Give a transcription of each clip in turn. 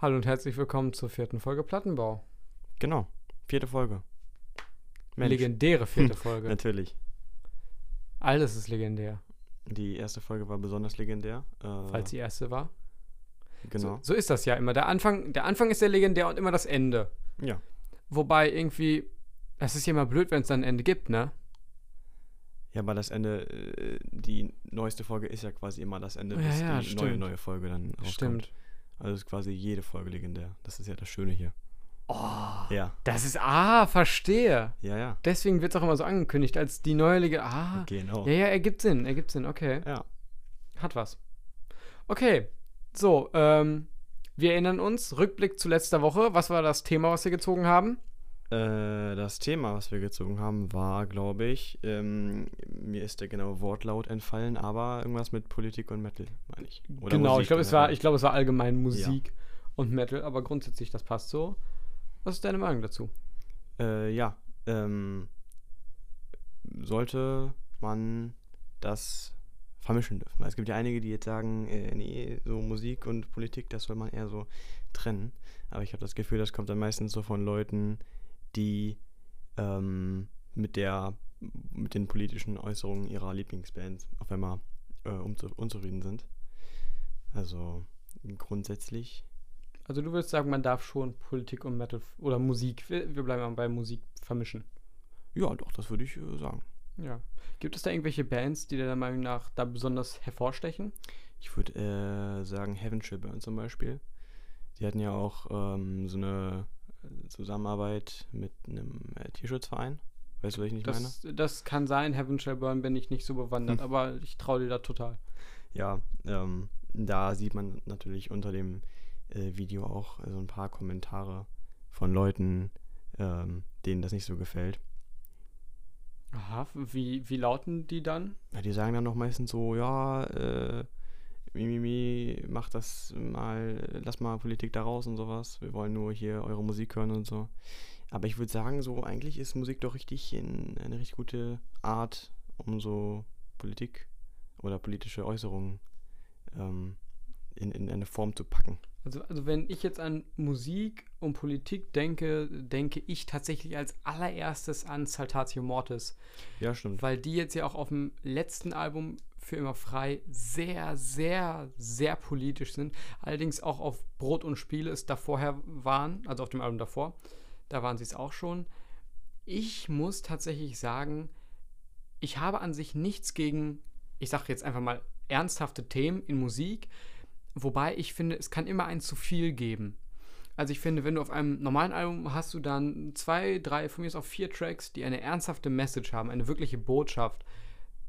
Hallo und herzlich willkommen zur vierten Folge Plattenbau. Genau, vierte Folge. Mensch. Legendäre vierte Folge. Natürlich. Alles ist legendär, Die erste Folge war besonders legendär. Äh, falls die erste war. genau. So, so ist das ja immer. Der Anfang, der Anfang ist ja legendär und immer das Ende. Ja. Wobei irgendwie, das ist ja immer blöd, wenn es dann ein Ende gibt, ne? Ja, aber das Ende, äh, die neueste Folge ist ja quasi immer das Ende, Ja, bis ja, die neue, stimmt. neue Folge dann rauskommt. Stimmt. Also ist quasi jede Folge legendär. Das ist ja das Schöne hier. Oh, Ja. das ist, ah, verstehe. Ja, ja. Deswegen wird es auch immer so angekündigt als die neue Legende. Ah, Genau. ja, ja, ergibt Sinn, ergibt Sinn, okay. Ja. Hat was. Okay, so, ähm, wir erinnern uns, Rückblick zu letzter Woche. Was war das Thema, was wir gezogen haben? Äh, das Thema, was wir gezogen haben, war, glaube ich, ähm, mir ist der genaue Wortlaut entfallen, aber irgendwas mit Politik und Metal, meine ich. Oder genau, Musik ich glaube, es war, ich glaube, es war allgemein Musik und Metal, aber grundsätzlich, das passt so. Was ist deine Meinung dazu? Äh, ja, ähm, sollte man das vermischen dürfen. Weil es gibt ja einige, die jetzt sagen, äh, nee, so Musik und Politik, das soll man eher so trennen. Aber ich habe das Gefühl, das kommt dann meistens so von Leuten, die ähm, mit der mit den politischen Äußerungen ihrer Lieblingsbands auf einmal äh, unzu unzufrieden sind. Also grundsätzlich Also du würdest sagen, man darf schon Politik und Metal oder Musik, wir, bleiben bei Musik vermischen. Ja, doch, das würde ich äh, sagen. Ja. Gibt es da irgendwelche Bands, die deiner Meinung nach da besonders hervorstechen? Ich würde äh, sagen Heaven Shall Burn zum Beispiel. Die hatten ja auch ähm, so eine Zusammenarbeit mit einem äh, Tierschutzverein. Weißt du, was ich nicht meine? Das, das kann sein, Heaven Shall Burn bin ich nicht so bewandert, Hm. aber ich traue dir da total. Ja, ähm, da sieht man natürlich unter dem äh, Video auch so ein paar Kommentare von Leuten, ähm, denen das nicht so gefällt. Aha, wie, wie lauten die dann? Ja, die sagen dann noch meistens so, ja, äh, Mimimi, mach das mal, lass mal Politik da raus und sowas. Wir wollen nur hier eure Musik hören und so. Aber ich würde sagen, so eigentlich ist Musik doch richtig in, eine richtig gute Art, um so Politik oder politische Äußerungen ähm, in, in eine Form zu packen. Also, also wenn ich jetzt an Musik und Politik denke, denke ich tatsächlich als allererstes an Saltatio Mortis, Ja, stimmt. weil die jetzt ja auch auf dem letzten Album für immer frei sehr, sehr, sehr politisch sind. Allerdings auch auf Brot und Spiele es da vorher waren, also auf dem Album davor. Da waren sie es auch schon. Ich muss tatsächlich sagen, ich habe an sich nichts gegen, ich sage jetzt einfach mal, ernsthafte Themen in Musik. Wobei ich finde, es kann immer ein zu viel geben. Also ich finde, wenn du auf einem normalen Album hast du dann zwei, drei, von mir ist auch vier Tracks, die eine ernsthafte Message haben, eine wirkliche Botschaft,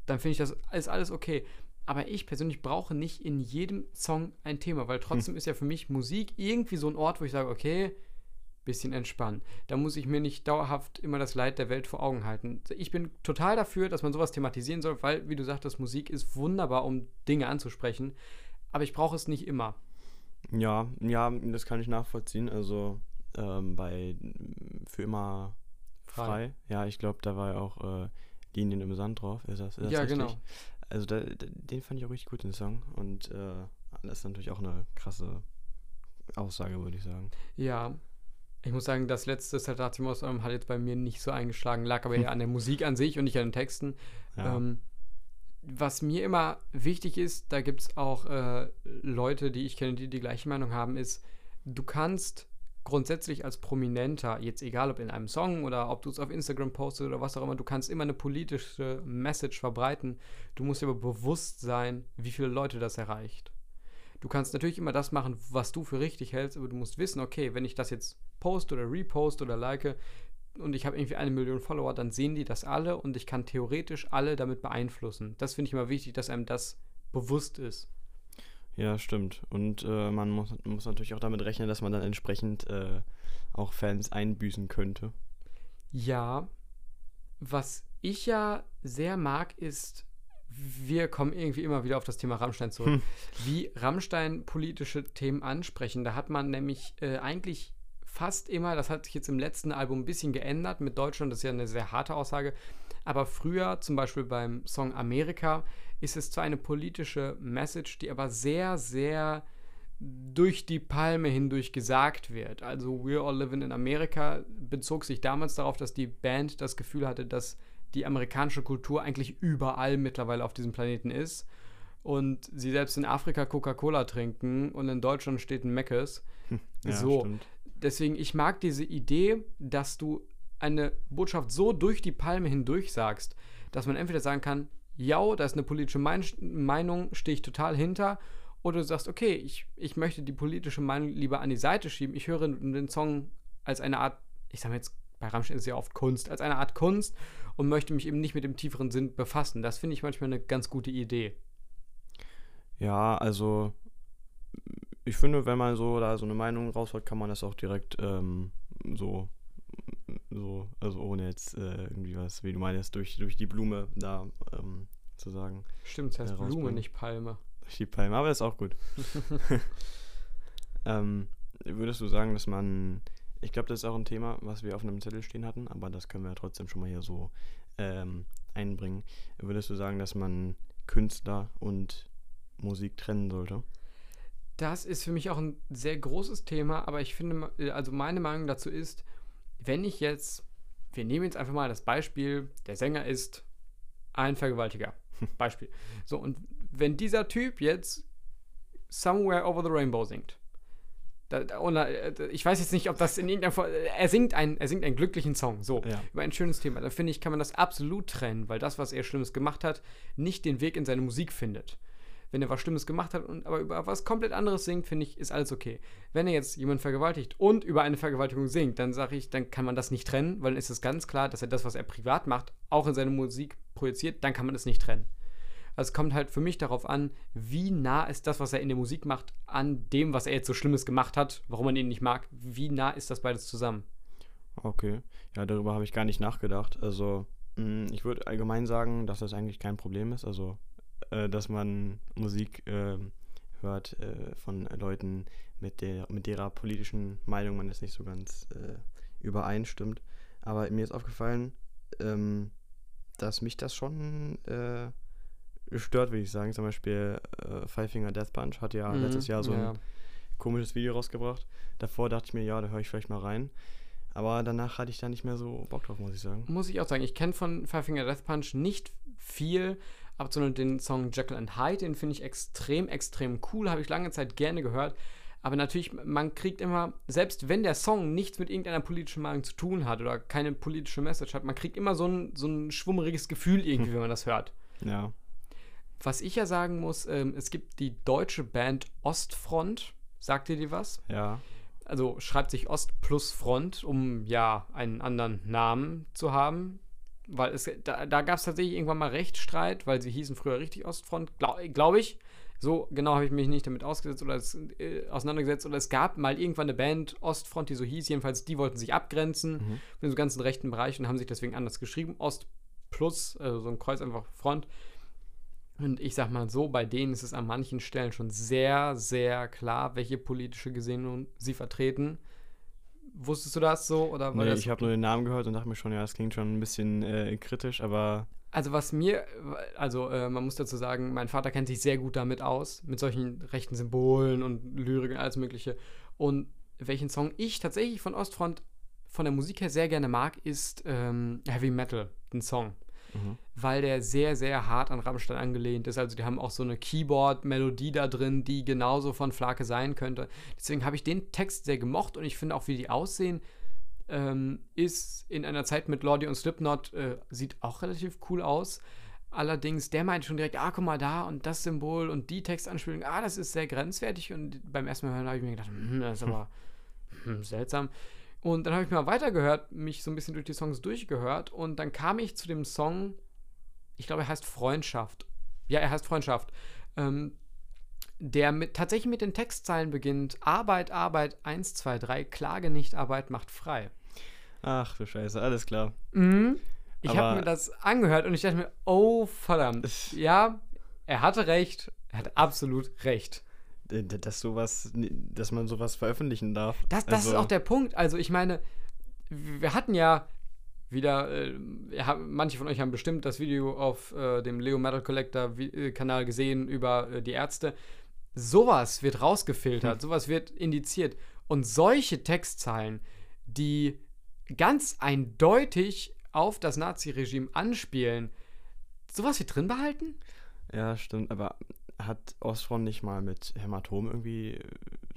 dann finde ich das ist alles okay. Aber ich persönlich brauche nicht in jedem Song ein Thema, weil trotzdem ist ja für mich Musik irgendwie so ein Ort, wo ich sage, okay, bisschen entspannen. Da muss ich mir nicht dauerhaft immer das Leid der Welt vor Augen halten. Ich bin total dafür, dass man sowas thematisieren soll, weil, wie du sagtest, Musik ist wunderbar, um Dinge anzusprechen. Aber ich brauche es nicht immer. Ja, ja, das kann ich nachvollziehen. Also ähm, bei Für immer Frei. frei. Ja, ich glaube, da war ja auch äh, Linien im Sand drauf. Ist das, ist das Ja, richtig? genau. Also da, den fand ich auch richtig gut, den Song. Und äh, das ist natürlich auch eine krasse Aussage, würde ich sagen. Ja. Ich muss sagen, das letzte Saltatimos album hat jetzt bei mir nicht so eingeschlagen, lag aber eher an der Musik an sich und nicht an den Texten. Ja. Ähm, was mir immer wichtig ist, da gibt es auch äh, Leute, die ich kenne, die die gleiche Meinung haben, ist, du kannst grundsätzlich als Prominenter, jetzt egal ob in einem Song oder ob du es auf Instagram postest oder was auch immer, du kannst immer eine politische Message verbreiten. Du musst dir aber bewusst sein, wie viele Leute das erreicht. Du kannst natürlich immer das machen, was du für richtig hältst, aber du musst wissen, okay, wenn ich das jetzt post oder repost oder like und ich habe irgendwie eine Million Follower, dann sehen die das alle und ich kann theoretisch alle damit beeinflussen. Das finde ich immer wichtig, dass einem das bewusst ist. Ja, stimmt. Und äh, man muss, muss natürlich auch damit rechnen, dass man dann entsprechend äh, auch Fans einbüßen könnte. Ja, was ich ja sehr mag, ist, wir kommen irgendwie immer wieder auf das Thema Rammstein zurück. Hm. Wie Rammstein politische Themen ansprechen. Da hat man nämlich äh, eigentlich fast immer, das hat sich jetzt im letzten Album ein bisschen geändert mit Deutschland, das ist ja eine sehr harte Aussage, aber früher, zum Beispiel beim Song Amerika, ist es zwar eine politische Message, die aber sehr, sehr durch die Palme hindurch gesagt wird. Also We're All Living in America bezog sich damals darauf, dass die Band das Gefühl hatte, dass die amerikanische Kultur eigentlich überall mittlerweile auf diesem Planeten ist und sie selbst in Afrika Coca-Cola trinken und in Deutschland steht ein Meckes. Hm, Ja, so, stimmt. deswegen, ich mag diese Idee, dass du eine Botschaft so durch die Palme hindurch sagst, dass man entweder sagen kann, ja, da ist eine politische Mein Meinung, stehe ich total hinter, oder du sagst, okay, ich, ich möchte die politische Meinung lieber an die Seite schieben. Ich höre den Song als eine Art, ich sage jetzt, bei Rammstein ist es ja oft Kunst, als eine Art Kunst und möchte mich eben nicht mit dem tieferen Sinn befassen. Das finde ich manchmal eine ganz gute Idee. Ja, also ich finde, wenn man so da so eine Meinung raushaut, kann man das auch direkt ähm, so, so, also ohne jetzt äh, irgendwie was, wie du meinst, durch, durch die Blume da ähm, zu sagen. Stimmt, es heißt Ja, Blume, nicht Palme. Durch die Palme, aber ist auch gut. ähm, würdest du sagen, dass man, ich glaube, das ist auch ein Thema, was wir auf einem Zettel stehen hatten, aber das können wir trotzdem schon mal hier so ähm, einbringen. Würdest du sagen, dass man Künstler und Musik trennen sollte? Das ist für mich auch ein sehr großes Thema, aber ich finde, äh, also meine Meinung dazu ist, wenn ich jetzt, wir nehmen jetzt einfach mal das Beispiel, der Sänger ist ein Vergewaltiger. Beispiel. So, und wenn dieser Typ jetzt Somewhere Over the Rainbow singt, da, da, äh, ich weiß jetzt nicht, ob das in irgendeiner Form, er singt, ein, er singt einen glücklichen Song, so, Ja. über ein schönes Thema. Da finde ich, kann man das absolut trennen, weil das, was er Schlimmes gemacht hat, nicht den Weg in seine Musik findet. Wenn er was Schlimmes gemacht hat und aber über was komplett anderes singt, finde ich, ist alles okay. Wenn er jetzt jemanden vergewaltigt und über eine Vergewaltigung singt, dann sage ich, dann kann man das nicht trennen, weil dann ist es ganz klar, dass er das, was er privat macht, auch in seine Musik projiziert, dann kann man das nicht trennen. Also es kommt halt für mich darauf an, wie nah ist das, was er in der Musik macht, an dem, was er jetzt so Schlimmes gemacht hat, warum man ihn nicht mag. Wie nah ist das beides zusammen? Okay, ja, darüber habe ich gar nicht nachgedacht. Also, mh, ich würde allgemein sagen, dass das eigentlich kein Problem ist. Also, äh, dass man Musik ähm, hört äh, von Leuten, mit, der, mit derer politischen Meinung man jetzt nicht so ganz äh, übereinstimmt. Aber mir ist aufgefallen, ähm, dass mich das schon stört, würde ich sagen. Zum Beispiel Five Finger Death Punch hat ja Mhm, letztes Jahr so ja. ein komisches Video rausgebracht. Davor dachte ich mir, ja, da höre ich vielleicht mal rein. Aber danach hatte ich da nicht mehr so Bock drauf, muss ich sagen. Muss ich auch sagen, ich kenne von Five Finger Death Punch nicht viel, sondern den Song Jekyll and Hyde, den finde ich extrem, extrem cool, habe ich lange Zeit gerne gehört. Aber natürlich, man kriegt immer, selbst wenn der Song nichts mit irgendeiner politischen Meinung zu tun hat oder keine politische Message hat, man kriegt immer so ein, so ein schwummeriges Gefühl irgendwie, wenn man das hört. Ja. Was ich ja sagen muss, ähm, es gibt die deutsche Band Ostfront. Sagt ihr die was? Ja. Also schreibt sich Ost plus Front, um ja einen anderen Namen zu haben. Weil es, da, da gab es tatsächlich irgendwann mal Rechtsstreit, weil sie hießen früher richtig Ostfront, glaube glaub ich. So genau habe ich mich nicht damit ausgesetzt oder es, äh, auseinandergesetzt. Oder es gab mal irgendwann eine Band Ostfront, die so hieß. Jedenfalls, die wollten sich abgrenzen Mhm. von diesem ganzen rechten Bereich und haben sich deswegen anders geschrieben. Ost plus, also so ein Kreuz einfach Front. Und ich sag mal so, bei denen ist es an manchen Stellen schon sehr, sehr klar, welche politische Gesinnung sie vertreten. Wusstest du das so? Oder Nee, das ich habe nur den Namen gehört und dachte mir schon, ja, das klingt schon ein bisschen äh, kritisch, aber Also was mir, also äh, man muss dazu sagen, mein Vater kennt sich sehr gut damit aus, mit solchen rechten Symbolen und Lyrik und alles mögliche. Und welchen Song ich tatsächlich von Ostfront von der Musik her sehr gerne mag, ist ähm, Heavy Metal, den Song. Mhm. Weil der sehr, sehr hart an Rammstein angelehnt ist. Also die haben auch so eine Keyboard-Melodie da drin, die genauso von Flake sein könnte. Deswegen habe ich den Text sehr gemocht und ich finde auch, wie die aussehen, ähm, ist in einer Zeit mit Lordi und Slipknot, äh, sieht auch relativ cool aus. Allerdings, der meinte schon direkt, ah, guck mal da und das Symbol und die Textanspielung, ah, das ist sehr grenzwertig. Und beim ersten Mal hören habe ich mir gedacht, hm, das ist aber hm, seltsam. Und dann habe ich mal weitergehört, mich so ein bisschen durch die Songs durchgehört und dann kam ich zu dem Song, ich glaube, er heißt Freundschaft. Ja, er heißt Freundschaft. Ähm, der mit, tatsächlich mit den Textzeilen beginnt: Arbeit, Arbeit, 1, 2, 3, Klage nicht, Arbeit macht frei. ach du Scheiße, alles klar. Mhm. Ich habe mir das angehört und ich dachte mir, oh verdammt. Ja, er hatte recht. Er hatte absolut recht. Dass sowas, dass man sowas veröffentlichen darf. Das, das ist Also, auch der Punkt. Also ich meine, wir hatten ja wieder, äh, manche von euch haben bestimmt das Video auf äh, dem Leo Metal Collector äh, Kanal gesehen über äh, die Ärzte. sowas wird rausgefiltert, Hm. sowas wird indiziert. Und solche Textzeilen, die ganz eindeutig auf das Naziregime anspielen, sowas wird drin behalten? Ja, stimmt, aber hat Ostfront nicht mal mit Hämatom irgendwie äh,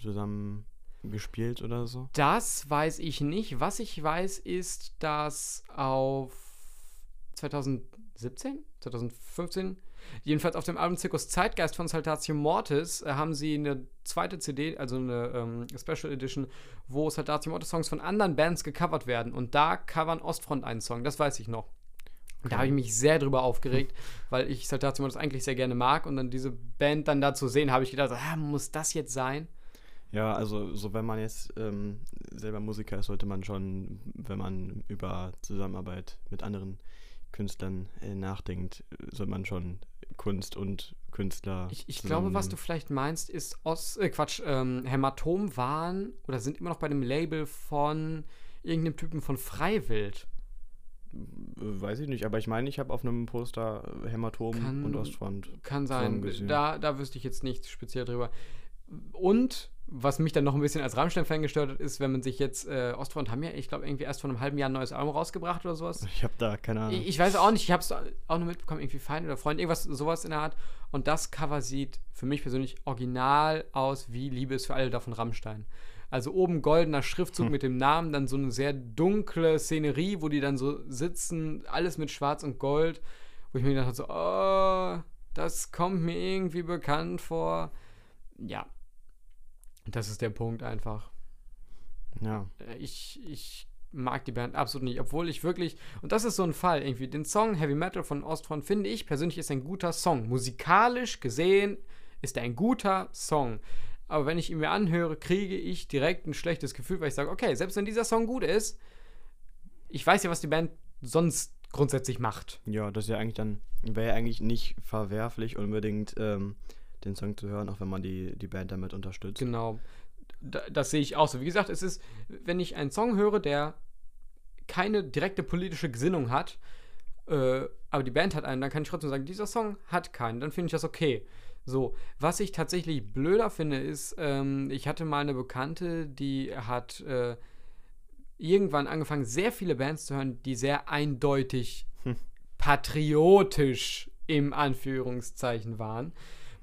zusammen gespielt oder so? Das weiß ich nicht. Was ich weiß, ist, dass auf 2017, 2015, jedenfalls auf dem Album Zirkus Zeitgeist von Saltatio Mortis, äh, haben sie eine zweite CD, also eine ähm, Special Edition, wo Saltatio Mortis Songs von anderen Bands gecovert werden. Und da covern Ostfront einen Song, das weiß ich noch. Da habe ich mich sehr drüber aufgeregt, weil ich Saltatio Mortis eigentlich sehr gerne mag. Und dann diese Band dann da zu sehen, habe ich gedacht, ah, muss das jetzt sein? Ja, also so wenn man jetzt ähm, selber Musiker ist, sollte man schon, wenn man über Zusammenarbeit mit anderen Künstlern äh, nachdenkt, sollte man schon Kunst und Künstler. Ich, ich glaube, was du vielleicht meinst, ist Os äh, Quatsch, ähm, Hämatom waren oder sind immer noch bei dem Label von irgendeinem Typen von Freiwild. Weiß ich nicht, aber ich meine, ich habe auf einem Poster äh, Hämatom Kann- und Ostfront. Kann sein. Da, da wüsste ich jetzt nichts speziell drüber. Und was mich dann noch ein bisschen als Rammstein-Fan gestört hat, ist, wenn man sich jetzt, äh, Ostfront haben ja, ich glaube, irgendwie erst vor einem halben Jahr ein neues Album rausgebracht oder sowas. Ich habe da keine Ahnung. Ich, ich weiß auch nicht, ich habe es auch nur mitbekommen, irgendwie Feind oder Freund, irgendwas, sowas in der Art. Und das Cover sieht für mich persönlich original aus wie Liebe ist für alle davon Rammstein. Also oben goldener Schriftzug Hm. mit dem Namen, dann so eine sehr dunkle Szenerie, wo die dann so sitzen, alles mit Schwarz und Gold, wo ich mir gedacht habe, so, oh, das kommt mir irgendwie bekannt vor. Ja, das ist der Punkt einfach. ja. Äh, ich, ich mag die Band absolut nicht, obwohl ich wirklich, und das ist so ein Fall, irgendwie, den Song Heavy Metal von Ostfront finde ich persönlich ist ein guter Song. Musikalisch gesehen ist er ein guter Song. Aber wenn ich ihn mir anhöre, kriege ich direkt ein schlechtes Gefühl, weil ich sage, okay, selbst wenn dieser Song gut ist, ich weiß ja, was die Band sonst grundsätzlich macht. Ja, das ist ja eigentlich dann, wäre ja eigentlich nicht verwerflich, unbedingt ähm, den Song zu hören, auch wenn man die, die Band damit unterstützt. Genau. Da, das sehe ich auch so. Wie gesagt, es ist, wenn ich einen Song höre, der keine direkte politische Gesinnung hat, äh, aber die Band hat einen, dann kann ich trotzdem sagen, dieser Song hat keinen, dann finde ich das okay. So, was ich tatsächlich blöder finde, ist, ähm, ich hatte mal eine Bekannte, die hat äh, irgendwann angefangen, sehr viele Bands zu hören, die sehr eindeutig Hm. patriotisch im Anführungszeichen waren,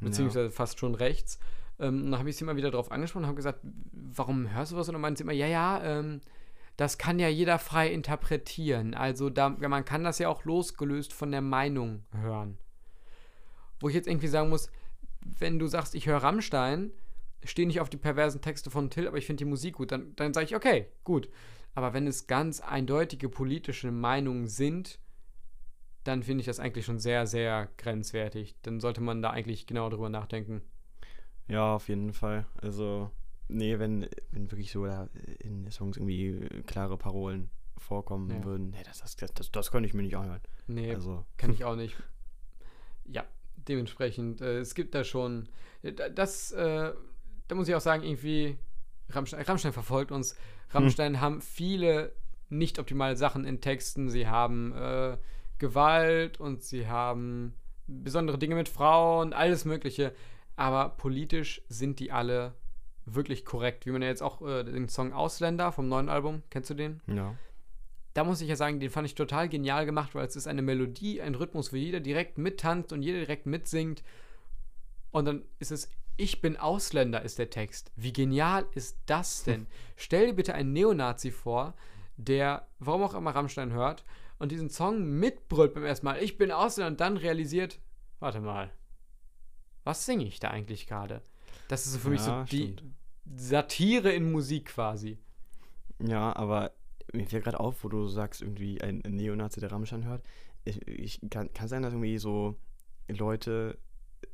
Ja. beziehungsweise fast schon rechts. Ähm, und dann habe ich sie immer wieder darauf angesprochen und habe gesagt, warum hörst du was? Und dann meinte sie immer, ja, ja, ähm, das kann ja jeder frei interpretieren. Also da, ja, man kann das ja auch losgelöst von der Meinung hören. Wo ich jetzt irgendwie sagen muss, wenn du sagst, ich höre Rammstein, stehe nicht auf die perversen Texte von Till, aber ich finde die Musik gut, dann, dann sage ich, okay, gut. Aber wenn es ganz eindeutige politische Meinungen sind, dann finde ich das eigentlich schon sehr, sehr grenzwertig. Dann sollte man da eigentlich genau drüber nachdenken. Ja, auf jeden Fall. Also, nee, wenn, wenn wirklich so da in Songs irgendwie klare Parolen vorkommen Ja. würden, nee, das, das, das, das könnte ich mir nicht anhören. Nee, Also, kann ich auch nicht. Ja, dementsprechend, äh, es gibt da schon, äh, da- das, äh, da muss ich auch sagen, irgendwie, Rammstein, Rammstein verfolgt uns. Rammstein haben viele nicht optimale Sachen in Texten. Sie haben äh, Gewalt und sie haben besondere Dinge mit Frauen, alles Mögliche. Aber politisch sind die alle wirklich korrekt. Wie man ja jetzt auch äh, den Song Ausländer vom neuen Album, kennst du den? ja. Da muss ich ja sagen, den fand ich total genial gemacht, weil es ist eine Melodie, ein Rhythmus, wo jeder direkt mittanzt und jeder direkt mitsingt. Und dann ist es, ich bin Ausländer, ist der Text. Wie genial ist das denn? Stell dir bitte einen Neonazi vor, der, warum auch immer Rammstein hört, und diesen Song mitbrüllt beim ersten Mal, ich bin Ausländer, und dann realisiert, warte mal, was singe ich da eigentlich gerade? Das ist so für mich so Ja, die stimmt. Satire in Musik quasi. Ja, aber mir fällt gerade auf, wo du sagst, irgendwie ein Neonazi, der Rammstein hört. Ich, ich kann, kann sein, dass irgendwie so Leute,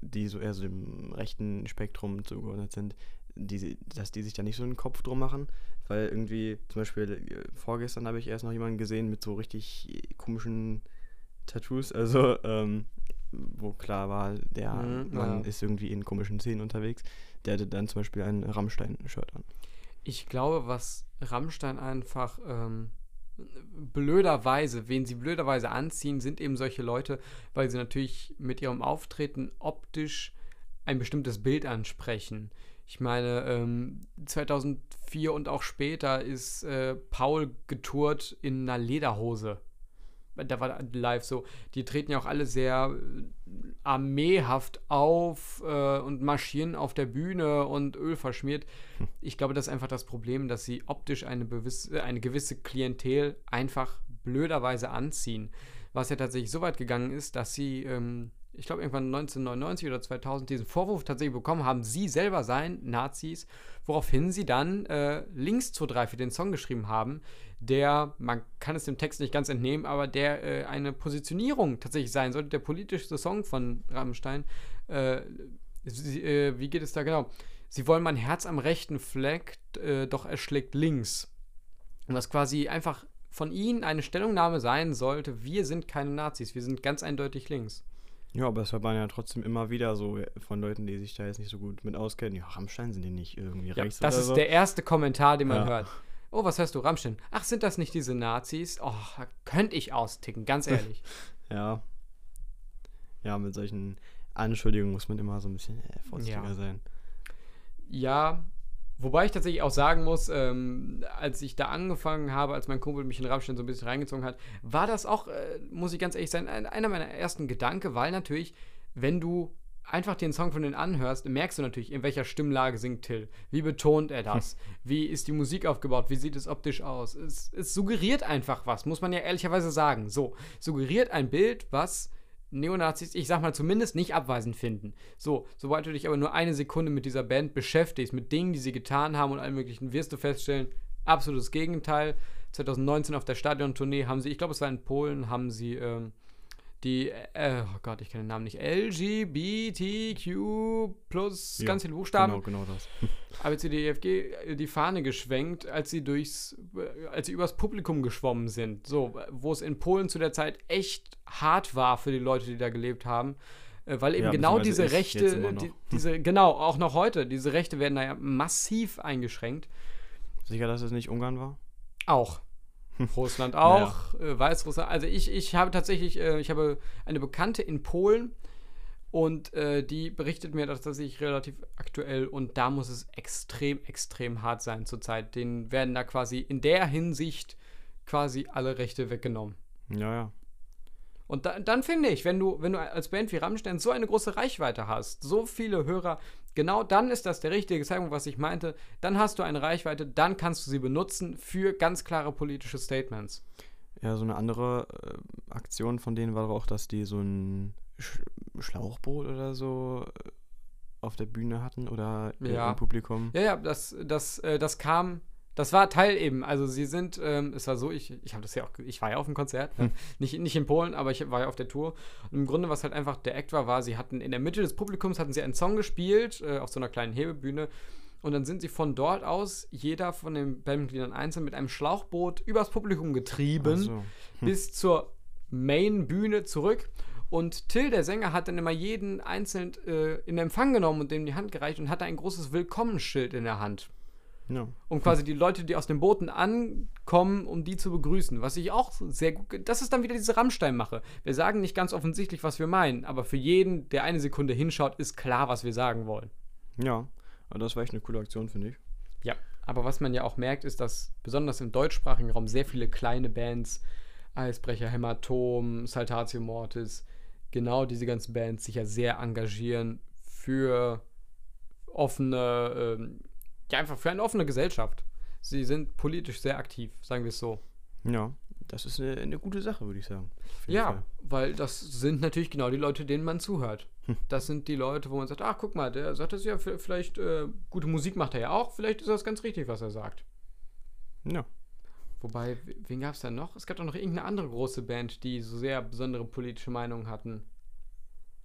die so eher so dem rechten Spektrum zugeordnet sind, die, dass die sich da nicht so einen Kopf drum machen. Weil irgendwie, zum Beispiel äh, vorgestern habe ich erst noch jemanden gesehen mit so richtig komischen Tattoos, also ähm, wo klar war, der Mhm, Mann ja. ist irgendwie in komischen Szenen unterwegs. Der hatte dann zum Beispiel ein Rammstein-Shirt an. Ich glaube, was Rammstein einfach ähm, blöderweise, wen sie blöderweise anziehen, sind eben solche Leute, weil sie natürlich mit ihrem Auftreten optisch ein bestimmtes Bild ansprechen. Ich meine, ähm, 2004 und auch später ist äh, Paul getourt in einer Lederhose. Da war live so. Die treten ja auch alle sehr äh, armeehaft auf äh, und marschieren auf der Bühne und Öl verschmiert. Hm. Ich glaube, das ist einfach das Problem, dass sie optisch eine, eine gewisse Klientel einfach blöderweise anziehen. Was ja tatsächlich so weit gegangen ist, dass sie ähm, ich glaube, irgendwann 1999 oder 2000 diesen Vorwurf tatsächlich bekommen haben, sie selber seien Nazis, woraufhin sie dann äh, Links zur 3 für den Song geschrieben haben, der, man kann es dem Text nicht ganz entnehmen, aber der äh, eine Positionierung tatsächlich sein sollte, der politischste Song von Rammstein. Äh, sie, äh, wie geht es da genau? Sie wollen mein Herz am rechten Fleck, äh, doch er schlägt links. Und was quasi einfach von ihnen eine Stellungnahme sein sollte, wir sind keine Nazis, wir sind ganz eindeutig links. Ja, aber es hört man ja trotzdem immer wieder so von Leuten, die sich da jetzt nicht so gut mit auskennen. Ja, Rammstein sind die nicht irgendwie ja, rechts Das ist so. der erste Kommentar, den man ja. hört. Oh, was hörst du, Rammstein? Ach, sind das nicht diese Nazis? Oh, könnte ich austicken, ganz ehrlich. ja. Ja, mit solchen Anschuldigungen muss man immer so ein bisschen äh, vorsichtiger ja. sein. Ja, Wobei ich tatsächlich auch sagen muss, ähm, als ich da angefangen habe, als mein Kumpel mich in Rammstein so ein bisschen reingezogen hat, war das auch, äh, muss ich ganz ehrlich sein, einer meiner ersten Gedanken, weil natürlich, wenn du einfach den Song von denen anhörst, merkst du natürlich, in welcher Stimmlage singt Till. Wie betont er das? Hm. Wie ist die Musik aufgebaut? Wie sieht es optisch aus? Es, es suggeriert einfach was, muss man ja ehrlicherweise sagen. So, suggeriert ein Bild, was Neonazis, ich sag mal, zumindest nicht abweisend finden. So, sobald du dich aber nur eine Sekunde mit dieser Band beschäftigst, mit Dingen, die sie getan haben und allem möglichen, wirst du feststellen, absolutes Gegenteil. 2019 auf der Stadiontournee haben sie, ich glaube, es war in Polen, haben sie ähm, die, äh, oh Gott, ich kenne den Namen nicht, LGBTQ plus ja, ganz viele Buchstaben. Genau, genau das. ABCDEFG äh, die Fahne geschwenkt, als sie durchs, äh, als sie übers Publikum geschwommen sind. So, wo es in Polen zu der Zeit echt hart war für die Leute, die da gelebt haben. Äh, weil eben ja, genau diese Rechte, die, diese, genau, auch noch heute, diese Rechte werden da ja massiv eingeschränkt. Sicher, dass es nicht Ungarn war? Auch. Russland auch, naja. äh, Weißrussland. Also ich, ich habe tatsächlich, äh, ich habe eine Bekannte in Polen und äh, die berichtet mir das tatsächlich relativ aktuell und da muss es extrem, extrem hart sein zurzeit. Denen werden da quasi in der Hinsicht quasi alle Rechte weggenommen. Ja, ja. Und da, dann finde ich, wenn du, wenn du als Band wie Rammstein so eine große Reichweite hast, so viele Hörer, genau dann ist das der richtige Zeitpunkt, was ich meinte. Dann hast du eine Reichweite, dann kannst du sie benutzen für ganz klare politische Statements. Ja, so eine andere äh, Aktion von denen war doch auch, dass die so ein Sch Schlauchboot oder so äh, auf der Bühne hatten oder ja. im Publikum. Ja, ja, das, das, äh, das kam das war Teil eben. Also sie sind, ähm, es war so, ich, ich habe das ja auch, ich war ja auf dem Konzert, hm. nicht, nicht in Polen, aber ich war ja auf der Tour. Und im Grunde, was halt einfach der Act war, war, sie hatten in der Mitte des Publikums hatten sie einen Song gespielt, äh, auf so einer kleinen Hebebühne. Und dann sind sie von dort aus, jeder von den Bandmitgliedern einzeln, mit einem Schlauchboot übers Publikum getrieben, so. hm. bis zur Main-Bühne zurück. Und Till, der Sänger, hat dann immer jeden einzeln äh, in Empfang genommen und dem die Hand gereicht und hatte ein großes Willkommensschild in der Hand. Ja. Um quasi die Leute, die aus den Booten ankommen, um die zu begrüßen. Was ich auch sehr gut. Das ist dann wieder diese Rammstein-Mache. Wir sagen nicht ganz offensichtlich, was wir meinen, aber für jeden, der eine Sekunde hinschaut, ist klar, was wir sagen wollen. Ja, aber das war echt eine coole Aktion, finde ich. Ja, aber was man ja auch merkt, ist, dass besonders im deutschsprachigen Raum sehr viele kleine Bands, Eisbrecher, Hämatom, Saltatio Mortis, genau diese ganzen Bands sich ja sehr engagieren für offene. Ähm, ja, einfach für eine offene Gesellschaft. Sie sind politisch sehr aktiv, sagen wir es so. Ja, das ist eine, eine gute Sache, würde ich sagen. Ja, Fall. weil das sind natürlich genau die Leute, denen man zuhört. Hm. Das sind die Leute, wo man sagt, ach, guck mal, der sagt das ja, vielleicht äh, gute Musik macht er ja auch, vielleicht ist das ganz richtig, was er sagt. Ja. Wobei, wen gab es da noch? Es gab doch noch irgendeine andere große Band, die so sehr besondere politische Meinungen hatten.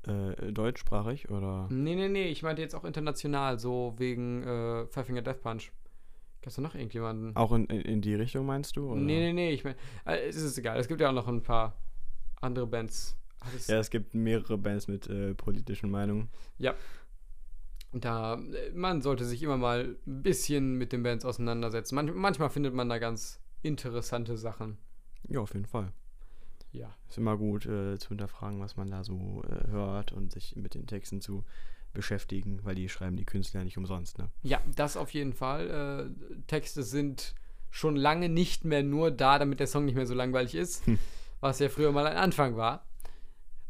Äh, deutschsprachig oder? Nee, nee, nee, ich meinte jetzt auch international, so wegen äh, Five Finger Death Punch. Gab es da noch irgendjemanden? Auch in, in, in, die Richtung meinst du? Oder? Nee, nee, nee, ich meine, äh, es ist egal, es gibt ja auch noch ein paar andere Bands. ja, es gibt mehrere Bands mit äh, politischen Meinungen. Ja. Da, man sollte sich immer mal ein bisschen mit den Bands auseinandersetzen. Manch, manchmal findet man da ganz interessante Sachen. Ja, auf jeden Fall ja. Ist immer gut äh, zu hinterfragen, was man da so äh, hört und sich mit den Texten zu beschäftigen, weil die schreiben die Künstler ja nicht umsonst, ne? Ja, das auf jeden Fall. Äh, Texte sind schon lange nicht mehr nur da, damit der Song nicht mehr so langweilig ist, Hm. was ja früher mal ein Anfang war.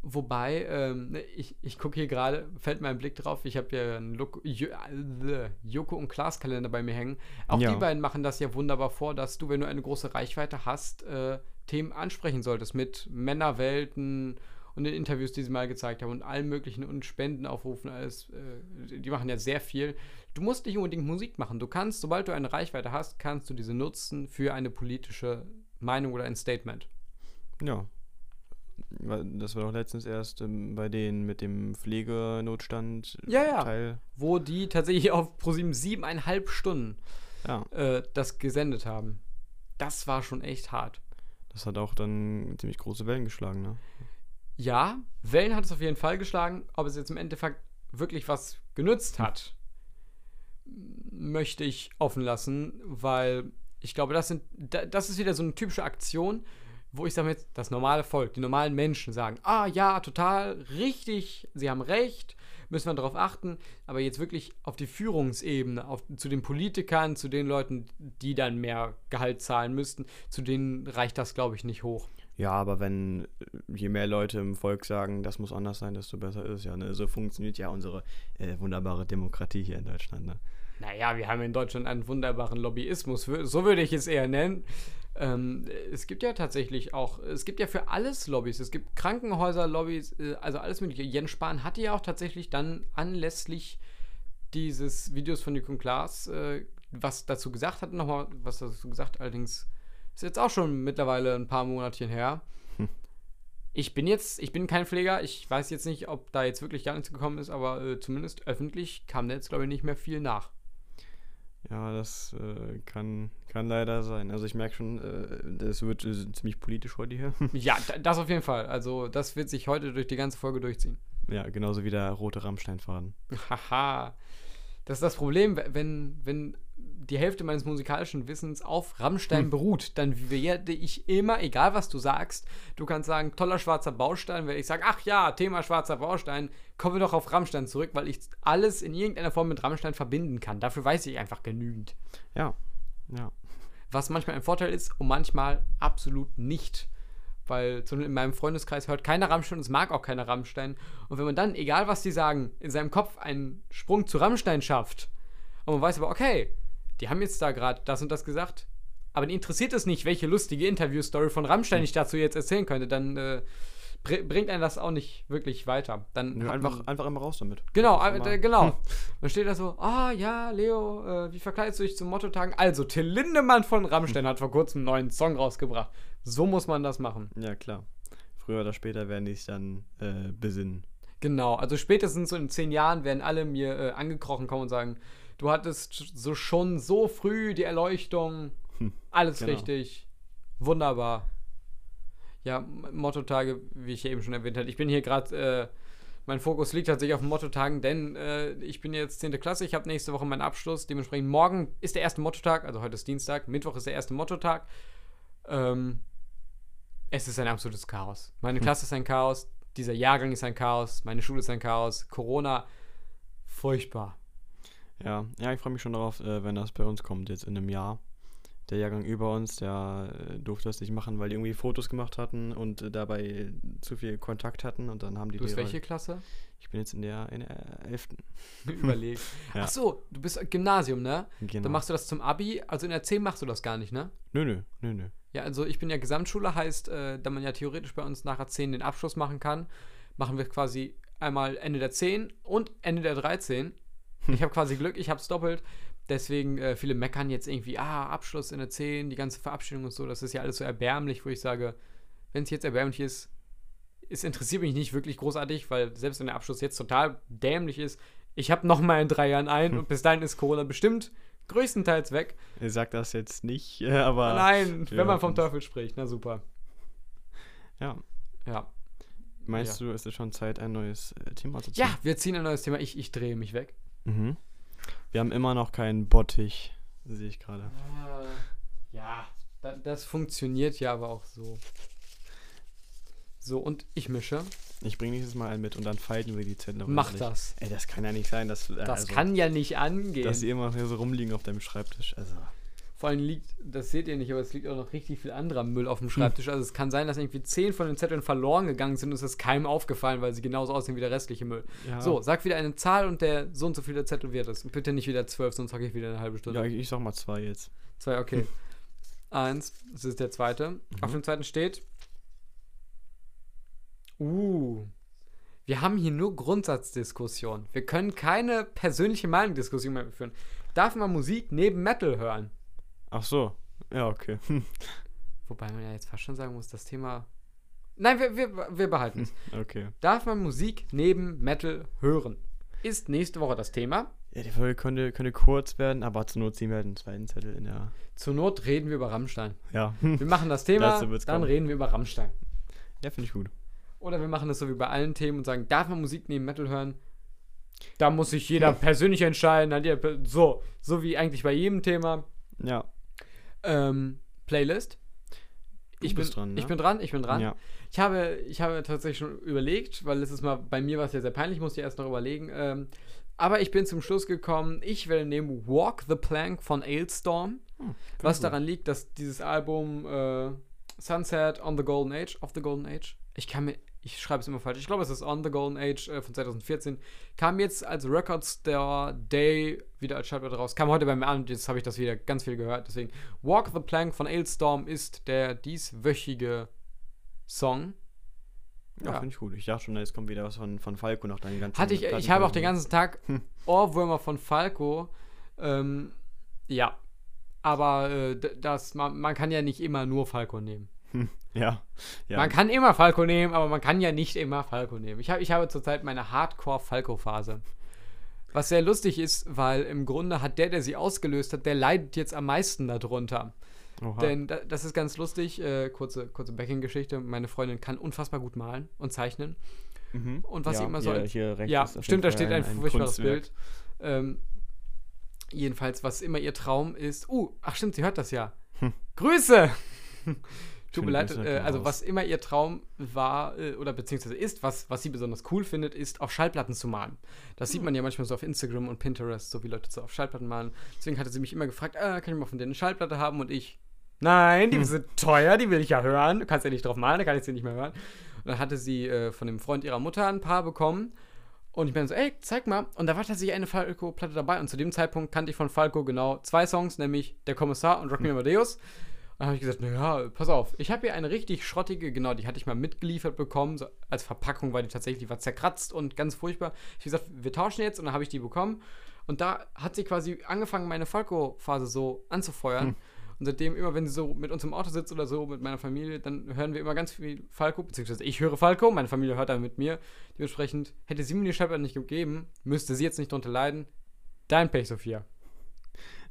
Wobei, ähm, ne, ich, ich gucke hier gerade, fällt mein Blick drauf, ich habe ja einen Look, äh, Joko und Klaas Kalender bei mir hängen. Auch Ja. die beiden machen das ja wunderbar vor, dass du, wenn du eine große Reichweite hast, äh, Themen ansprechen solltest mit Männerwelten und den Interviews, die sie mal gezeigt haben und allen möglichen und Spenden aufrufen, alles. Äh, die machen ja sehr viel. Du musst nicht unbedingt Musik machen. Du kannst, sobald du eine Reichweite hast, kannst du diese nutzen für eine politische Meinung oder ein Statement. Ja. Das war doch letztens erst ähm, bei denen mit dem Pflegenotstand Ja, ja. Teil. Wo die tatsächlich auf ProSieben siebeneinhalb Stunden Ja, äh, das gesendet haben. Das war schon echt hart. Das hat auch dann ziemlich große Wellen geschlagen, ne? Ja, Wellen hat es auf jeden Fall geschlagen. Ob es jetzt im Endeffekt wirklich was genützt hat, möchte ich offen lassen, weil ich glaube, das sind, da- das ist wieder so eine typische Aktion, wo ich sage jetzt, das normale Volk, die normalen Menschen sagen, ah ja, total richtig, sie haben recht, müssen wir darauf achten, aber jetzt wirklich auf die Führungsebene, auf, zu den Politikern, zu den Leuten, die dann mehr Gehalt zahlen müssten, zu denen reicht das, glaube ich, nicht hoch. Ja, aber wenn äh, je mehr Leute im Volk sagen, das muss anders sein, desto besser ist ja. Ne? So funktioniert ja unsere äh, wunderbare Demokratie hier in Deutschland. Ne? Naja, wir haben in Deutschland einen wunderbaren Lobbyismus, so würde ich es eher nennen. Ähm, es gibt ja tatsächlich auch, es gibt ja für alles Lobbys. Es gibt Krankenhäuser-Lobbys, äh, also alles mögliche. Jens Spahn hatte ja auch tatsächlich dann anlässlich dieses Videos von Nico Klaas äh, was dazu gesagt hat, nochmal was dazu gesagt, allerdings ist jetzt auch schon mittlerweile ein paar Monatchen her. Hm. Ich bin jetzt, ich bin kein Pfleger, ich weiß jetzt nicht, ob da jetzt wirklich gar nichts gekommen ist, aber äh, zumindest öffentlich kam da jetzt, glaube ich, nicht mehr viel nach. Ja, das äh, kann, kann leider sein. Also ich merke schon, äh, das wird äh, ziemlich politisch heute hier. Ja, da- das auf jeden Fall. Also, das wird sich heute durch die ganze Folge durchziehen. ja, genauso wie der rote Rammsteinfaden. Haha. Das ist das Problem, wenn, wenn die Hälfte meines musikalischen Wissens auf Rammstein Hm. beruht, dann werde ich immer, egal was du sagst, du kannst sagen, toller schwarzer Baustein, werde ich sagen, ach ja, Thema schwarzer Baustein, kommen wir doch auf Rammstein zurück, weil ich alles in irgendeiner Form mit Rammstein verbinden kann. Dafür weiß ich einfach genügend. Ja, ja. Was manchmal ein Vorteil ist und manchmal absolut nicht. Weil in meinem Freundeskreis hört keiner Rammstein und es mag auch keiner Rammstein. Und wenn man dann, egal was die sagen, in seinem Kopf einen Sprung zu Rammstein schafft und man weiß aber, okay, die haben jetzt da gerade das und das gesagt, aber die interessiert es nicht, welche lustige Interview-Story von Rammstein ich dazu jetzt erzählen könnte, dann äh, br bringt einen das auch nicht wirklich weiter. Dann Nö, einfach, man- einfach immer raus damit. Genau, äh, genau. Dann steht da so, ah ja, Leo, äh, wie verkleidest du dich zum Mottotagen? Also, Till Lindemann von Rammstein hat vor kurzem einen neuen Song rausgebracht. So muss man das machen. Ja, klar. Früher oder später werden die sich dann äh, besinnen. Genau, also spätestens so in zehn Jahren werden alle mir äh, angekrochen kommen und sagen, du hattest so schon so früh die Erleuchtung, Hm, alles genau. richtig, wunderbar. Ja, Mottotage, wie ich ja eben schon erwähnt habe, ich bin hier gerade, äh, mein Fokus liegt tatsächlich auf den Mottotagen, denn äh, ich bin jetzt 10. Klasse, ich habe nächste Woche meinen Abschluss, dementsprechend morgen ist der erste Mottotag, also heute ist Dienstag, Mittwoch ist der erste Mottotag. Ähm, es ist ein absolutes Chaos. Meine Hm. Klasse ist ein Chaos, dieser Jahrgang ist ein Chaos, meine Schule ist ein Chaos, Corona, furchtbar. Ja, ja, ich freue mich schon darauf, äh, wenn das bei uns kommt, jetzt in einem Jahr. Der Jahrgang über uns, der äh, durfte das nicht machen, weil die irgendwie Fotos gemacht hatten und äh, dabei zu viel Kontakt hatten und dann haben die Du bist Lehrer- welche Klasse? Ich bin jetzt in der, in der 11. Überleg. Ja. Ach so, du bist Gymnasium, ne? Genau. Dann machst du das zum Abi, also in der 10 machst du das gar nicht, ne? nö, nö, nö, nö. Ja, also ich bin ja Gesamtschule, heißt, äh, da man ja theoretisch bei uns nachher 10 den Abschluss machen kann, machen wir quasi einmal Ende der 10 und Ende der 13. Ich habe quasi Glück, ich habe es doppelt. Deswegen, äh, viele meckern jetzt irgendwie, ah, Abschluss in der 10, die ganze Verabschiedung und so, das ist ja alles so erbärmlich, wo ich sage, wenn es jetzt erbärmlich ist, es interessiert mich nicht wirklich großartig, weil selbst wenn der Abschluss jetzt total dämlich ist, ich habe noch mal in drei Jahren ein und bis dahin ist Corona bestimmt größtenteils weg. Ihr sagt das jetzt nicht, aber. Nein, wenn man vom. Teufel spricht, na super. Ja. Ja. Meinst Ja. du, ist es schon Zeit, ein neues äh, Thema zu ziehen? Ja, wir ziehen ein neues Thema. Ich, ich drehe mich weg. Mhm. Wir haben immer noch keinen Bottich, sehe ich gerade. ja, da, das funktioniert ja aber auch so. So, und ich mische. Ich bringe nächstes Mal einen mit und dann falten wir die Zettel. Mach das. Ey, das kann ja nicht sein, dass, äh, Das also, kann ja nicht angehen. dass die immer hier so rumliegen auf deinem Schreibtisch. Also, Vor allem liegt, das seht ihr nicht, aber es liegt auch noch richtig viel anderer Müll Hm. auf dem Schreibtisch. Also es kann sein, dass irgendwie zehn von den Zetteln verloren gegangen sind und es ist keinem aufgefallen, weil sie genauso aussehen wie der restliche Müll. ja. So, sag wieder eine Zahl und der so und so viele Zettel wird es. Und bitte nicht wieder zwölf, sonst hocke ich wieder eine halbe Stunde. Ja, ich, ich sag mal zwei jetzt. Zwei, okay. Eins, das ist der zweite. Mhm. Auf dem zweiten steht. Uh. Wir haben hier nur Grundsatzdiskussion. Wir können keine persönliche Meinungsdiskussion mehr führen. Darf man Musik neben Metal hören? Ach so. Ja, okay. Wobei man ja jetzt fast schon sagen muss, das Thema. Nein, wir, wir, wir behalten es. okay. Darf man Musik neben Metal hören? Ist nächste Woche das Thema. Ja, die Folge könnte, könnte kurz werden, aber zur Not ziehen wir halt einen zweiten Zettel in der. Zur Not reden wir über Rammstein. Ja. Wir machen das Thema, dann kommen. reden wir über Rammstein. ja, finde ich gut. Oder wir machen das so wie bei allen Themen und sagen, darf man Musik neben Metal hören? Da muss sich jeder persönlich entscheiden. So, so wie eigentlich bei jedem Thema. Ja. Ähm, Playlist. Du Ich bin, dran, ne? ich bin dran, ich bin dran. Ja. Ich habe, ich habe tatsächlich schon überlegt, weil letztes Mal bei mir war es ja sehr peinlich, musste ich erst noch überlegen. Ähm, aber ich bin zum Schluss gekommen, ich werde nehmen Walk the Plank von Ailstorm. Hm, Was gut. daran liegt, dass dieses Album äh, Sunset on the Golden Age, of the Golden Age, ich kann mir, ich schreibe es immer falsch, ich glaube es ist On the Golden Age äh, von 2014, kam jetzt als Record Store Day wieder als Schallplatte raus, kam heute bei mir an und jetzt habe ich das wieder ganz viel gehört, deswegen Walk the Plank von Ailstorm ist der dieswöchige Song. Ja, Ja. finde ich gut. Ich dachte schon, jetzt kommt wieder was von, von Falco nach deinen ganzen Hatte ich, ich habe auch den ganzen Tag Hm. Ohrwürmer von Falco. Ähm, ja. Aber äh, das, man, man kann ja nicht immer nur Falco nehmen. Ja. ja. Man kann immer Falco nehmen, aber man kann ja nicht immer Falco nehmen. Ich, hab, ich habe zurzeit meine Hardcore-Falco-Phase. Was sehr lustig ist, weil im Grunde hat der, der sie ausgelöst hat, der leidet jetzt am meisten darunter. Oha. Denn da, das ist ganz lustig. Äh, kurze kurze Backing-Geschichte. Meine Freundin kann unfassbar gut malen und zeichnen. Mhm. und was ja, sie immer so Hier, hier Ja, stimmt, da steht Fall ein, furchtbares. Bild. Ähm, jedenfalls, was immer ihr Traum ist. Uh, ach stimmt, sie hört das ja. Hm. Grüße! Tut mir leid, äh, also was immer ihr Traum war, äh, oder beziehungsweise ist, was, was sie besonders cool findet, ist, auf Schallplatten zu malen. Das Hm. sieht man ja manchmal so auf Instagram und Pinterest, so wie Leute so auf Schallplatten malen. Deswegen hatte sie mich immer gefragt, äh, kann ich mal von dir eine Schallplatte haben? Und ich, nein, Hm. die sind teuer, die will ich ja hören. Du kannst ja nicht drauf malen, da kann ich sie nicht mehr hören. Und dann hatte sie äh, von dem Freund ihrer Mutter ein paar bekommen. Und ich bin so, ey, zeig mal. Und da war tatsächlich eine Falco-Platte dabei. Und zu dem Zeitpunkt kannte ich von Falco genau zwei Songs, nämlich Der Kommissar und Rock Me Amadeus. Und dann habe ich gesagt, naja, pass auf, ich habe hier eine richtig schrottige, genau, die hatte ich mal mitgeliefert bekommen. So als Verpackung war die tatsächlich, die war zerkratzt und ganz furchtbar. Ich habe gesagt, wir tauschen jetzt und dann habe ich die bekommen. Und da hat sie quasi angefangen, meine Falco-Phase so anzufeuern. Hm. Und seitdem, immer wenn sie so mit uns im Auto sitzt oder so, mit meiner Familie, dann hören wir immer ganz viel Falco, beziehungsweise ich höre Falco, meine Familie hört dann mit mir. Dementsprechend, hätte sie mir die Schallplatte nicht gegeben, müsste sie jetzt nicht drunter leiden. Dein Pech, Sophia.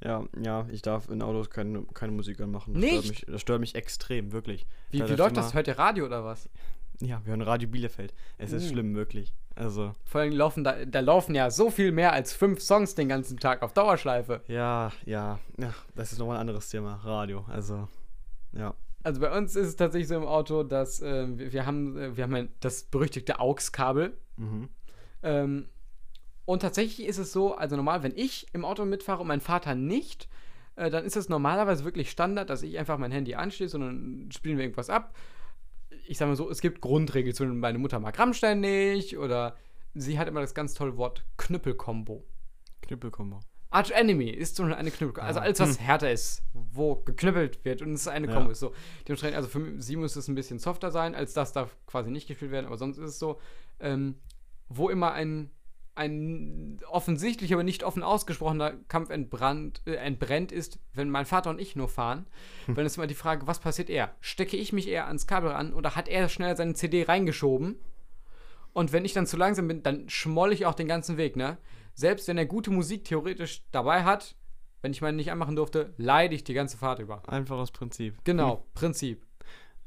Ja, ja, ich darf in Autos keine, keine Musik anmachen. Das Nicht? Stört mich, das stört mich extrem, wirklich. Wie, Da wie läuft das? Hört ihr Radio oder was? Ja, wir hören Radio Bielefeld. Es ist Uh. schlimm, wirklich. Also, Vor allem laufen da, da laufen ja so viel mehr als fünf Songs den ganzen Tag auf Dauerschleife. ja, ja, ja, das ist nochmal ein anderes Thema. Radio, also, ja. Also bei uns ist es tatsächlich so im Auto, dass äh, wir, wir haben, äh, wir haben das berüchtigte AUX-Kabel. Mhm. Ähm, und tatsächlich ist es so, also normal, wenn ich im Auto mitfahre und mein Vater nicht, äh, dann ist es normalerweise wirklich Standard, dass ich einfach mein Handy anschließe und dann spielen wir irgendwas ab. Ich sag mal so, es gibt Grundregeln, zum Beispiel meine Mutter mag Rammstein nicht oder sie hat immer das ganz tolle Wort Knüppelkombo. Knüppelkombo. Arch Enemy ist zum Beispiel eine Knüppelkombo. Also Ah. alles, was härter ist, wo geknüppelt wird und es ist eine Ja. Kombo ist so. Dementsprechend, also für sie muss es ein bisschen softer sein, als das darf quasi nicht gespielt werden, aber sonst ist es so, ähm, wo immer ein, ein offensichtlich, aber nicht offen ausgesprochener Kampf entbrannt, äh, entbrennt ist, wenn mein Vater und ich nur fahren. Weil dann ist immer die Frage, was passiert eher? Stecke ich mich eher ans Kabel ran oder hat er schnell seine CD reingeschoben? Und wenn ich dann zu langsam bin, dann schmoll ich auch den ganzen Weg, ne? Selbst wenn er gute Musik theoretisch dabei hat, wenn ich meine nicht anmachen durfte, leide ich die ganze Fahrt über. Einfaches Prinzip. Genau, Prinzip.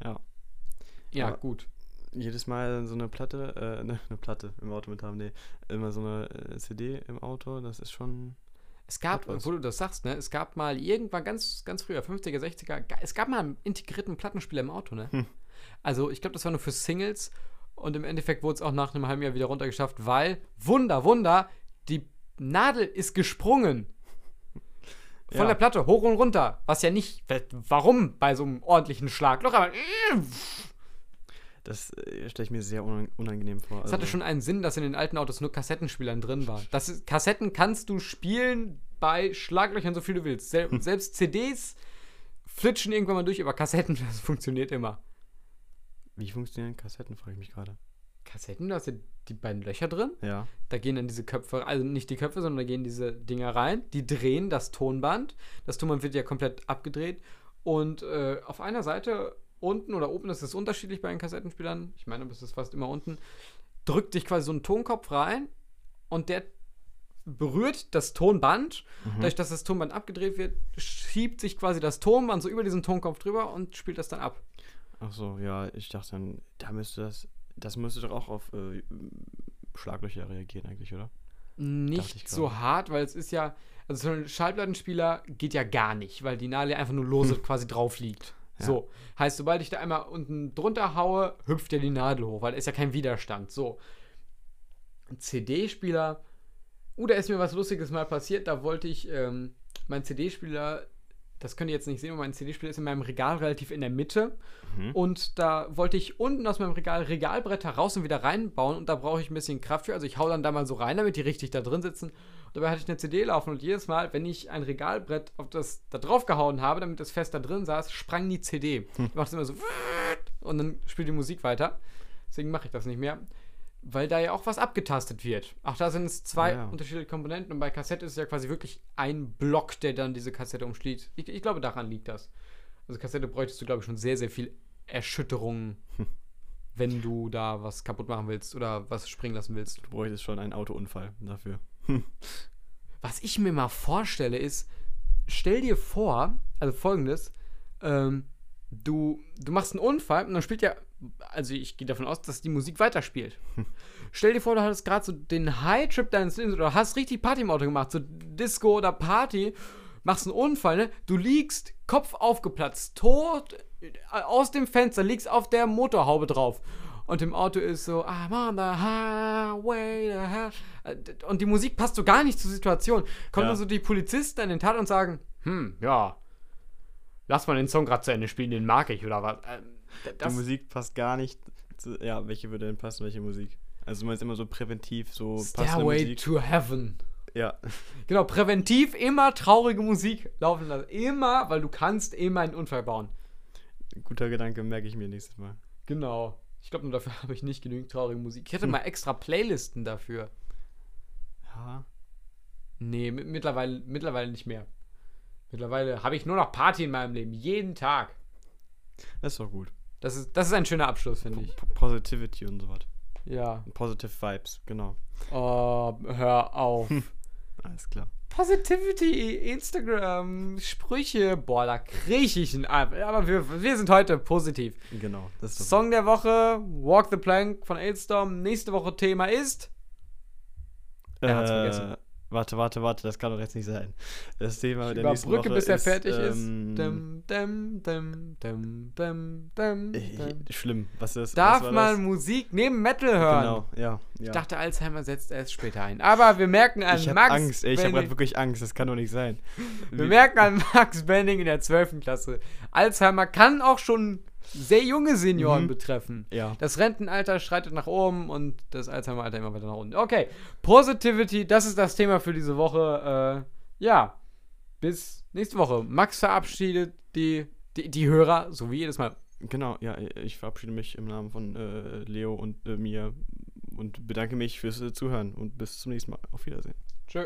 Ja. Ja, Aber- gut. Jedes Mal so eine Platte, äh, ne, eine Platte im Auto mit haben, nee, immer so eine äh, CD im Auto, das ist schon. Es gab, wo du das sagst, ne? Es gab mal irgendwann ganz, ganz früher, 50er, 60er, ga- es gab mal einen integrierten Plattenspieler im Auto, ne? Hm. Also ich glaube, das war nur für Singles und im Endeffekt wurde es auch nach einem halben Jahr wieder runtergeschafft, weil, Wunder, Wunder, die Nadel ist gesprungen. Von Ja. der Platte, hoch und runter. Was ja nicht, warum bei so einem ordentlichen Schlag? Doch, aber Das äh, stelle ich mir sehr unang- unangenehm vor. es hatte Also, schon einen Sinn, dass in den alten Autos nur Kassettenspielern drin war. Das ist, Kassetten kannst du spielen bei Schlaglöchern so viel du willst. Sel selbst CDs flitschen irgendwann mal durch, aber Kassetten, das funktioniert immer. Wie funktionieren Kassetten, frage ich mich gerade. Kassetten, da hast du die beiden Löcher drin. Ja. Da gehen dann diese Köpfe, also nicht die Köpfe, sondern da gehen diese Dinger rein. Die drehen das Tonband. Das Tonband wird ja komplett abgedreht. Und äh, auf einer Seite unten oder oben, das ist unterschiedlich bei den Kassettenspielern, ich meine, das ist fast immer unten, drückt dich quasi so ein Tonkopf rein und der berührt das Tonband. Mhm. Dadurch, dass das Tonband abgedreht wird, schiebt sich quasi das Tonband so über diesen Tonkopf drüber und spielt das dann ab. Ach so, ja, ich dachte dann, da müsste das, das müsste doch auch auf äh, Schlaglöcher reagieren eigentlich, oder? ich Nicht so hart, weil es ist ja, also so ein Schallplattenspieler geht ja gar nicht, weil die Nadel einfach nur lose quasi drauf liegt. So, heißt, sobald ich da einmal unten drunter haue, hüpft ja die Nadel hoch, weil da ist ja kein Widerstand. So, CD-Spieler, uh, da ist mir was Lustiges mal passiert, da wollte ich, ähm, mein CD-Spieler, das könnt ihr jetzt nicht sehen, aber mein CD-Spieler ist in meinem Regal relativ in der Mitte. Mhm. Und da wollte ich unten aus meinem Regal Regalbretter raus und wieder reinbauen und da brauche ich ein bisschen Kraft für. Also ich hau dann da mal so rein, damit die richtig da drin sitzen. Und dabei hatte ich eine CD laufen und jedes Mal, wenn ich ein Regalbrett auf das da drauf gehauen habe, damit das fest da drin saß, sprang die CD. Hm. Ich machte es immer so und dann spielt die Musik weiter. Deswegen mache ich das nicht mehr. Weil da ja auch was abgetastet wird. Auch da sind es zwei Ja. unterschiedliche Komponenten und bei Kassette ist es ja quasi wirklich ein Block, der dann diese Kassette umschließt. Ich, ich glaube, daran liegt das. Also Kassette bräuchtest du, glaube ich, schon sehr, sehr viel Erschütterung, wenn du da was kaputt machen willst oder was springen lassen willst. Du bräuchtest schon einen Autounfall dafür. Was ich mir mal vorstelle, ist, stell dir vor, also folgendes, ähm, du, du machst einen Unfall und dann spielt ja, also ich gehe davon aus, dass die Musik weiterspielt. stell dir vor, du hattest gerade so den High-Trip deines Lebens oder hast richtig Party im Auto gemacht, so Disco oder Party, machst einen Unfall, ne? Du liegst, Kopf aufgeplatzt, tot, äh, aus dem Fenster, liegst auf der Motorhaube drauf. Und im Auto ist so, I'm on the highway. the hi-" Äh, Und die Musik passt so gar nicht zur Situation. Kommen Ja. dann so die Polizisten an den Tat und sagen, hm, ja, lass mal den Song gerade zu Ende spielen, den mag ich oder was. Ähm, d- Die das, Musik passt gar nicht zu, ja, welche würde denn passen, welche Musik? Also du meinst immer so präventiv, so Stairway Musik. to Heaven. Ja, Genau, präventiv immer traurige Musik laufen lassen. Immer, weil du kannst immer einen Unfall bauen. guter Gedanke, merke ich mir nächstes Mal. Genau. Ich glaube, nur dafür habe ich nicht genügend traurige Musik. Ich hätte Hm. mal extra Playlisten dafür. Ja. Nee, mi- mittlerweile, mittlerweile nicht mehr. Mittlerweile habe ich nur noch Party in meinem Leben. Jeden Tag. Das ist doch gut. Das ist, das ist ein schöner Abschluss, finde ich. P Positivity und so was. Ja. Positive Vibes, genau. Oh, hör auf. Alles klar. Positivity, Instagram, Sprüche. Boah, da kriege ich einen ab. Aber wir, wir sind heute positiv. Genau. Das ist Song der Woche, Walk the Plank von Aidstorm. Nächste Woche Thema ist. Er hat's vergessen. Warte, warte, warte, das kann doch jetzt nicht sein. Das Thema Ich der nächsten Woche bis er ist, fertig ist. ähm, Dum, dum, dum, dum, dum, dum, äh, dum. Schlimm. Was ist Darf was man das? Musik neben Metal hören? Genau, ja. ja. Ich dachte, Alzheimer setzt erst später ein. Aber wir merken an ich Max. Angst, ey, ich habe gerade wirklich Angst, das kann doch nicht sein. wir merken an Max Benning in der 12. Klasse. Alzheimer kann auch schon sehr junge Senioren Mhm. betreffen. Ja. Das Rentenalter schreitet nach oben und das Alzheimer-Alter immer weiter nach unten. Okay, Positivity, das ist das Thema für diese Woche. Äh, ja, bis nächste Woche. Max verabschiedet die, die, die Hörer, so wie jedes Mal. Genau, ja, ich verabschiede mich im Namen von äh, Leo und äh, mir und bedanke mich fürs äh, Zuhören und bis zum nächsten Mal. Auf Wiedersehen. Tschö.